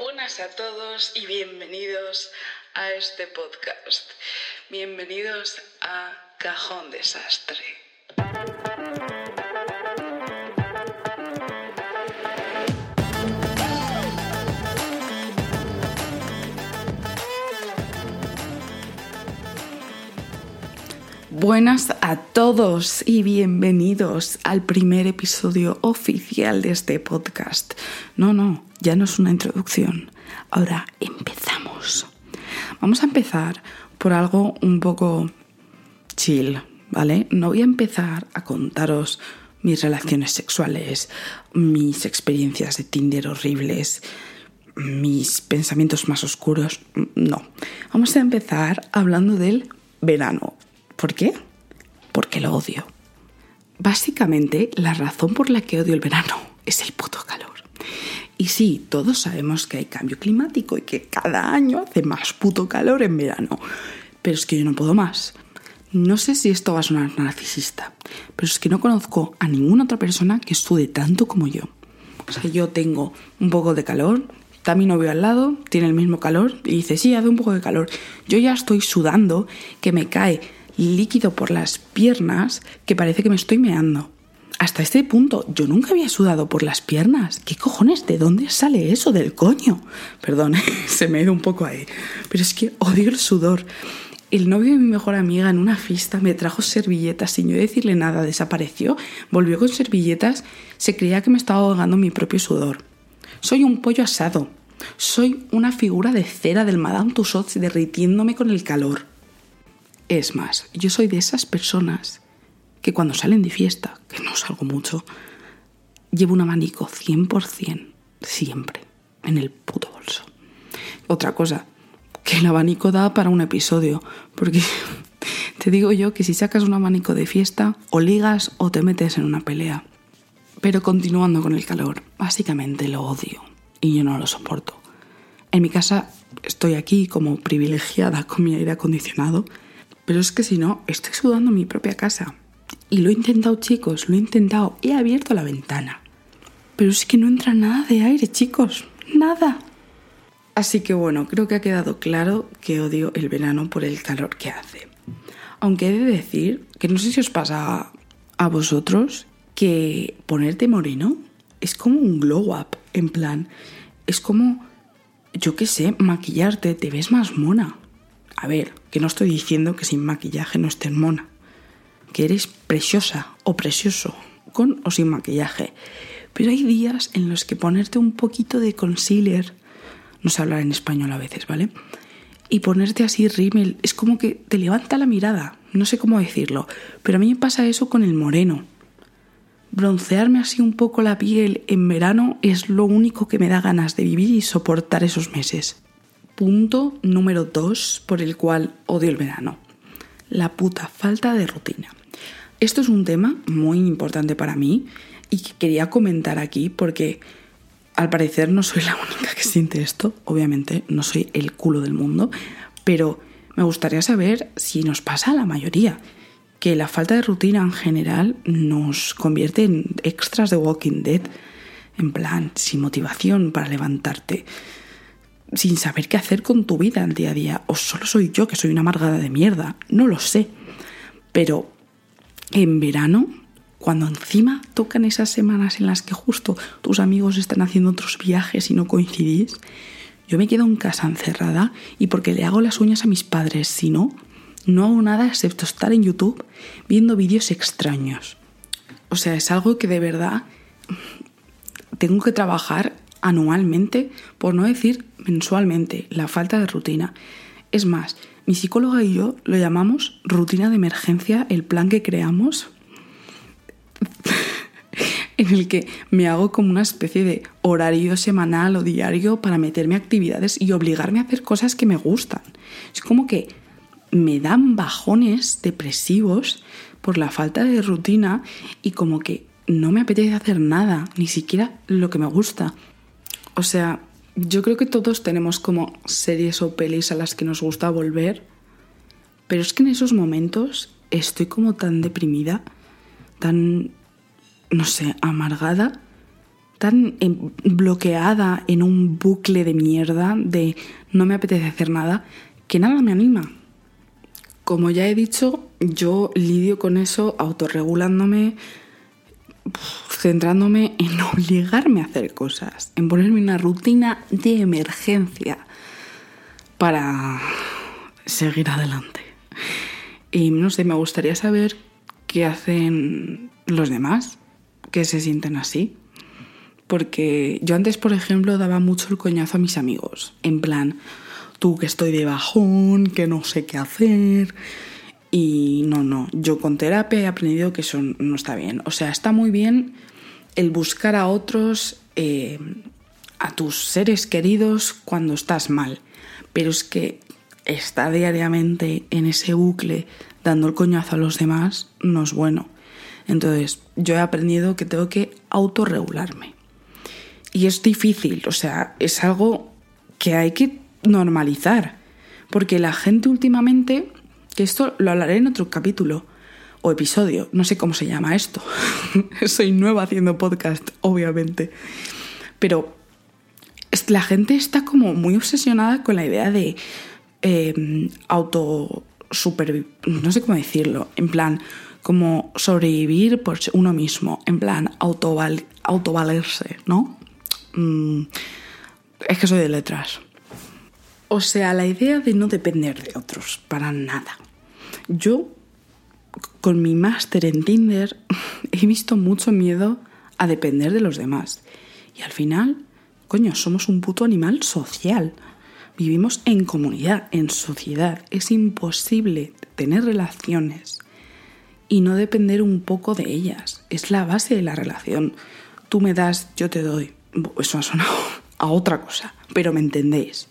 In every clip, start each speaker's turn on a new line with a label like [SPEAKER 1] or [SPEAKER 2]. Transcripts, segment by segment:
[SPEAKER 1] Buenas a todos y bienvenidos a este podcast. Bienvenidos a Cajón Desastre. Buenas a todos y bienvenidos al primer episodio oficial de este podcast. No, no, ya no es una introducción. Ahora empezamos. Vamos a empezar por algo un poco chill, ¿vale? No voy a empezar a contaros mis relaciones sexuales, mis experiencias de Tinder horribles, mis pensamientos más oscuros. No. Vamos a empezar hablando del verano ¿Por qué? Porque lo odio. Básicamente, la razón por la que odio el verano es el puto calor. Y sí, todos sabemos que hay cambio climático y que cada año hace más puto calor en verano. Pero es que yo no puedo más. No sé si esto va a sonar narcisista, pero es que no conozco a ninguna otra persona que sude tanto como yo. O sea, yo tengo un poco de calor, está mi al lado, tiene el mismo calor y dice, sí, hace un poco de calor. Yo ya estoy sudando, que me cae líquido por las piernas que parece que me estoy meando. Hasta este punto yo nunca había sudado por las piernas. ¿Qué cojones? ¿De dónde sale eso del coño? Perdón, se me ha ido un poco ahí. Pero es que odio el sudor. El novio de mi mejor amiga en una fiesta me trajo servilletas sin yo decirle nada, desapareció, volvió con servilletas, se creía que me estaba ahogando mi propio sudor. Soy un pollo asado. Soy una figura de cera del Madame Tussauds derritiéndome con el calor. Es más, yo soy de esas personas que cuando salen de fiesta, que no salgo mucho, llevo un abanico 100% siempre en el puto bolso. Otra cosa, que el abanico da para un episodio, porque te digo yo que si sacas un abanico de fiesta, o ligas o te metes en una pelea. Pero continuando con el calor, básicamente lo odio y yo no lo soporto. En mi casa estoy aquí como privilegiada con mi aire acondicionado pero es que si no, estoy sudando mi propia casa. Y lo he intentado, chicos, lo he intentado. He abierto la ventana. Pero es que no entra nada de aire, chicos. Nada. Así que bueno, creo que ha quedado claro que odio el verano por el calor que hace. Aunque he de decir que no sé si os pasa a vosotros que ponerte moreno es como un glow up, en plan, es como, yo qué sé, maquillarte, te ves más mona. A ver, que no estoy diciendo que sin maquillaje no estés mona, que eres preciosa o precioso, con o sin maquillaje. Pero hay días en los que ponerte un poquito de concealer, no sé hablar en español a veces, ¿vale? Y ponerte así rímel, es como que te levanta la mirada, no sé cómo decirlo, pero a mí me pasa eso con el moreno. Broncearme así un poco la piel en verano es lo único que me da ganas de vivir y soportar esos meses. Punto número dos por el cual odio el verano. La puta falta de rutina. Esto es un tema muy importante para mí y que quería comentar aquí porque al parecer no soy la única que siente esto. Obviamente no soy el culo del mundo, pero me gustaría saber si nos pasa a la mayoría que la falta de rutina en general nos convierte en extras de Walking Dead, en plan, sin motivación para levantarte, sin saber qué hacer con tu vida al día a día. O solo soy yo que soy una amargada de mierda. No lo sé. Pero en verano, cuando encima tocan esas semanas en las que justo tus amigos están haciendo otros viajes y no coincidís, yo me quedo en casa encerrada y porque le hago las uñas a mis padres, si no, no hago nada excepto estar en YouTube viendo vídeos extraños. O sea, es algo que de verdad tengo que trabajar anualmente, por no decir mensualmente, la falta de rutina. Es más, mi psicóloga y yo lo llamamos rutina de emergencia, el plan que creamos, en el que me hago como una especie de horario semanal o diario para meterme a actividades y obligarme a hacer cosas que me gustan. Es como que me dan bajones depresivos por la falta de rutina y como que no me apetece hacer nada, ni siquiera lo que me gusta. O sea, yo creo que todos tenemos como series o pelis a las que nos gusta volver, pero es que en esos momentos estoy como tan deprimida, tan, no sé, amargada, tan bloqueada en un bucle de mierda de no me apetece hacer nada, que nada me anima. Como ya he dicho, yo lidio con eso autorregulándome, centrándome en obligarme a hacer cosas, en ponerme una rutina de emergencia para seguir adelante. Y no sé, me gustaría saber qué hacen los demás que se sienten así. Porque yo antes, por ejemplo, daba mucho el coñazo a mis amigos. En plan, tú que estoy de bajón, que no sé qué hacer. Y no, no, yo con terapia he aprendido que eso no está bien. O sea, está muy bien el buscar a otros, eh, a tus seres queridos cuando estás mal. Pero es que estar diariamente en ese bucle dando el coñazo a los demás no es bueno. Entonces, yo he aprendido que tengo que autorregularme. Y es difícil, o sea, es algo que hay que normalizar. Porque la gente últimamente, que esto lo hablaré en otro capítulo o episodio, no sé cómo se llama esto. Soy nueva haciendo podcast, obviamente. Pero la gente está como muy obsesionada con la idea de eh, auto no sé cómo decirlo, en plan como sobrevivir por uno mismo, en plan autoval, autovalerse, ¿no? Mm, es que soy de letras. O sea, la idea de no depender de otros, para nada. Yo, con mi máster en Tinder, he visto mucho miedo a depender de los demás. Y al final, coño, somos un puto animal social. Vivimos en comunidad, en sociedad. Es imposible tener relaciones y no depender un poco de ellas. Es la base de la relación. Tú me das, yo te doy. Eso ha sonado a otra cosa, pero me entendéis.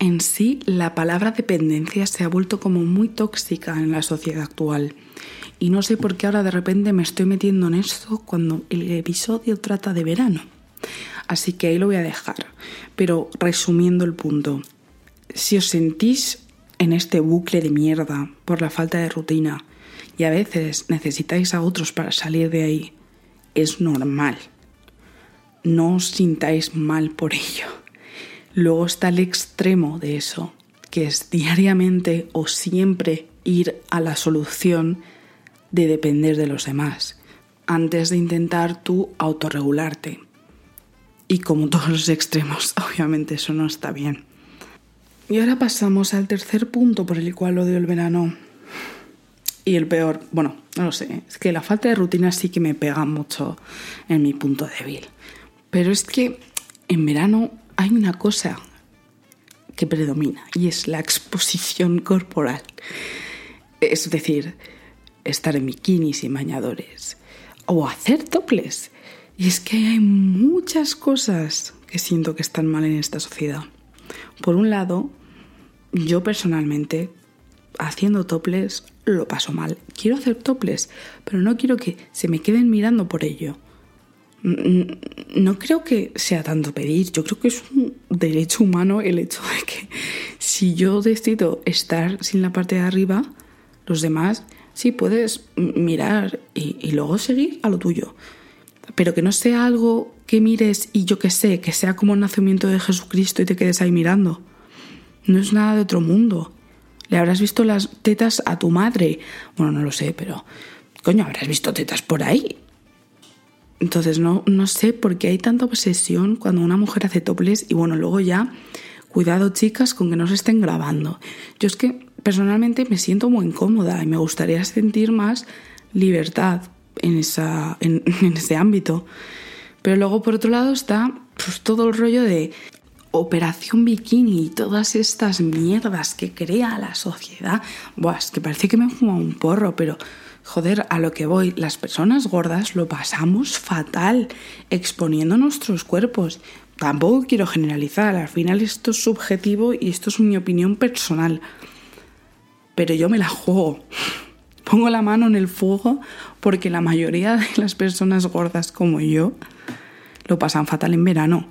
[SPEAKER 1] En sí, la palabra dependencia se ha vuelto como muy tóxica en la sociedad actual. Y no sé por qué ahora de repente me estoy metiendo en esto cuando el episodio trata de verano. Así que ahí lo voy a dejar. Pero resumiendo el punto, si os sentís en este bucle de mierda por la falta de rutina y a veces necesitáis a otros para salir de ahí, es normal. No os sintáis mal por ello. Luego está el extremo de eso, que es diariamente o siempre ir a la solución de depender de los demás, antes de intentar tú autorregularte. Y como todos los extremos, obviamente eso no está bien. Y ahora pasamos al tercer punto por el cual odio el verano. Y el peor, bueno, no lo sé, es que la falta de rutina sí que me pega mucho en mi punto débil. Pero es que en verano hay una cosa que predomina y es la exposición corporal. Es decir, estar en bikinis y bañadores o hacer toples. Y es que hay muchas cosas que siento que están mal en esta sociedad. Por un lado, yo personalmente, haciendo toples, lo paso mal. Quiero hacer toples, pero no quiero que se me queden mirando por ello. No creo que sea tanto pedir, yo creo que es un derecho humano el hecho de que si yo decido estar sin la parte de arriba, los demás sí puedes mirar y, y luego seguir a lo tuyo pero que no sea algo que mires y yo que sé, que sea como el nacimiento de Jesucristo y te quedes ahí mirando. No es nada de otro mundo. Le habrás visto las tetas a tu madre. Bueno, no lo sé, pero coño, habrás visto tetas por ahí. Entonces no, no sé por qué hay tanta obsesión cuando una mujer hace toples y bueno, luego ya, cuidado chicas con que no se estén grabando. Yo es que personalmente me siento muy incómoda y me gustaría sentir más libertad en, esa, en, ese ámbito. Pero luego, por otro lado, está pues, todo el rollo de operación bikini y todas estas mierdas que crea la sociedad. Buah, es que parece que me fuma un porro, pero joder, a lo que voy, las personas gordas lo pasamos fatal exponiendo nuestros cuerpos. Tampoco quiero generalizar, al final esto es subjetivo y esto es mi opinión personal. Pero yo me la juego pongo la mano en el fuego porque la mayoría de las personas gordas como yo lo pasan fatal en verano.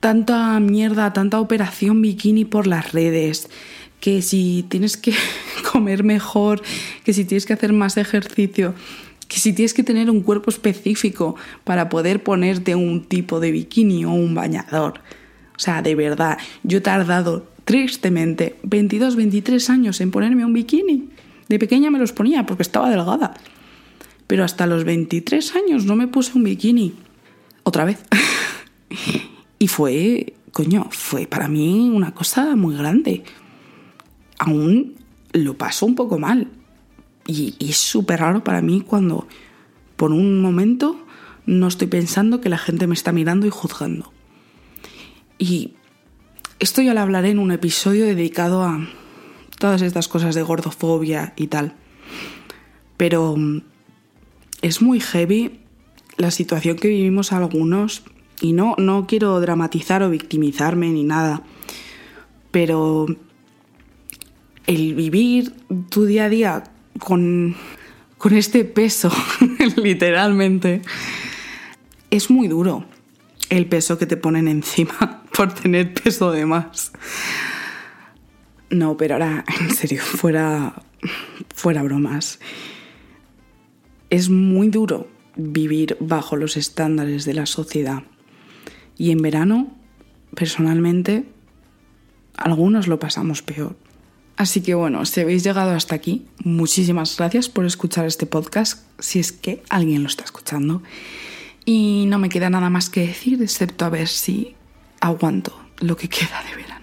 [SPEAKER 1] Tanta mierda, tanta operación bikini por las redes, que si tienes que comer mejor, que si tienes que hacer más ejercicio, que si tienes que tener un cuerpo específico para poder ponerte un tipo de bikini o un bañador. O sea, de verdad, yo he tardado tristemente 22, 23 años en ponerme un bikini. De pequeña me los ponía porque estaba delgada. Pero hasta los 23 años no me puse un bikini. Otra vez. y fue, coño, fue para mí una cosa muy grande. Aún lo paso un poco mal. Y, es súper raro para mí cuando por un momento no estoy pensando que la gente me está mirando y juzgando. Y esto ya lo hablaré en un episodio dedicado a todas estas cosas de gordofobia y tal. Pero mm, es muy heavy la situación que vivimos algunos y no, no quiero dramatizar o victimizarme ni nada, pero el vivir tu día a día con, con este peso, literalmente, es muy duro el peso que te ponen encima por tener peso de más. No, pero ahora, en serio, fuera, fuera bromas. Es muy duro vivir bajo los estándares de la sociedad. Y en verano, personalmente, algunos lo pasamos peor. Así que bueno, si habéis llegado hasta aquí, muchísimas gracias por escuchar este podcast, si es que alguien lo está escuchando. Y no me queda nada más que decir, excepto a ver si aguanto lo que queda de verano.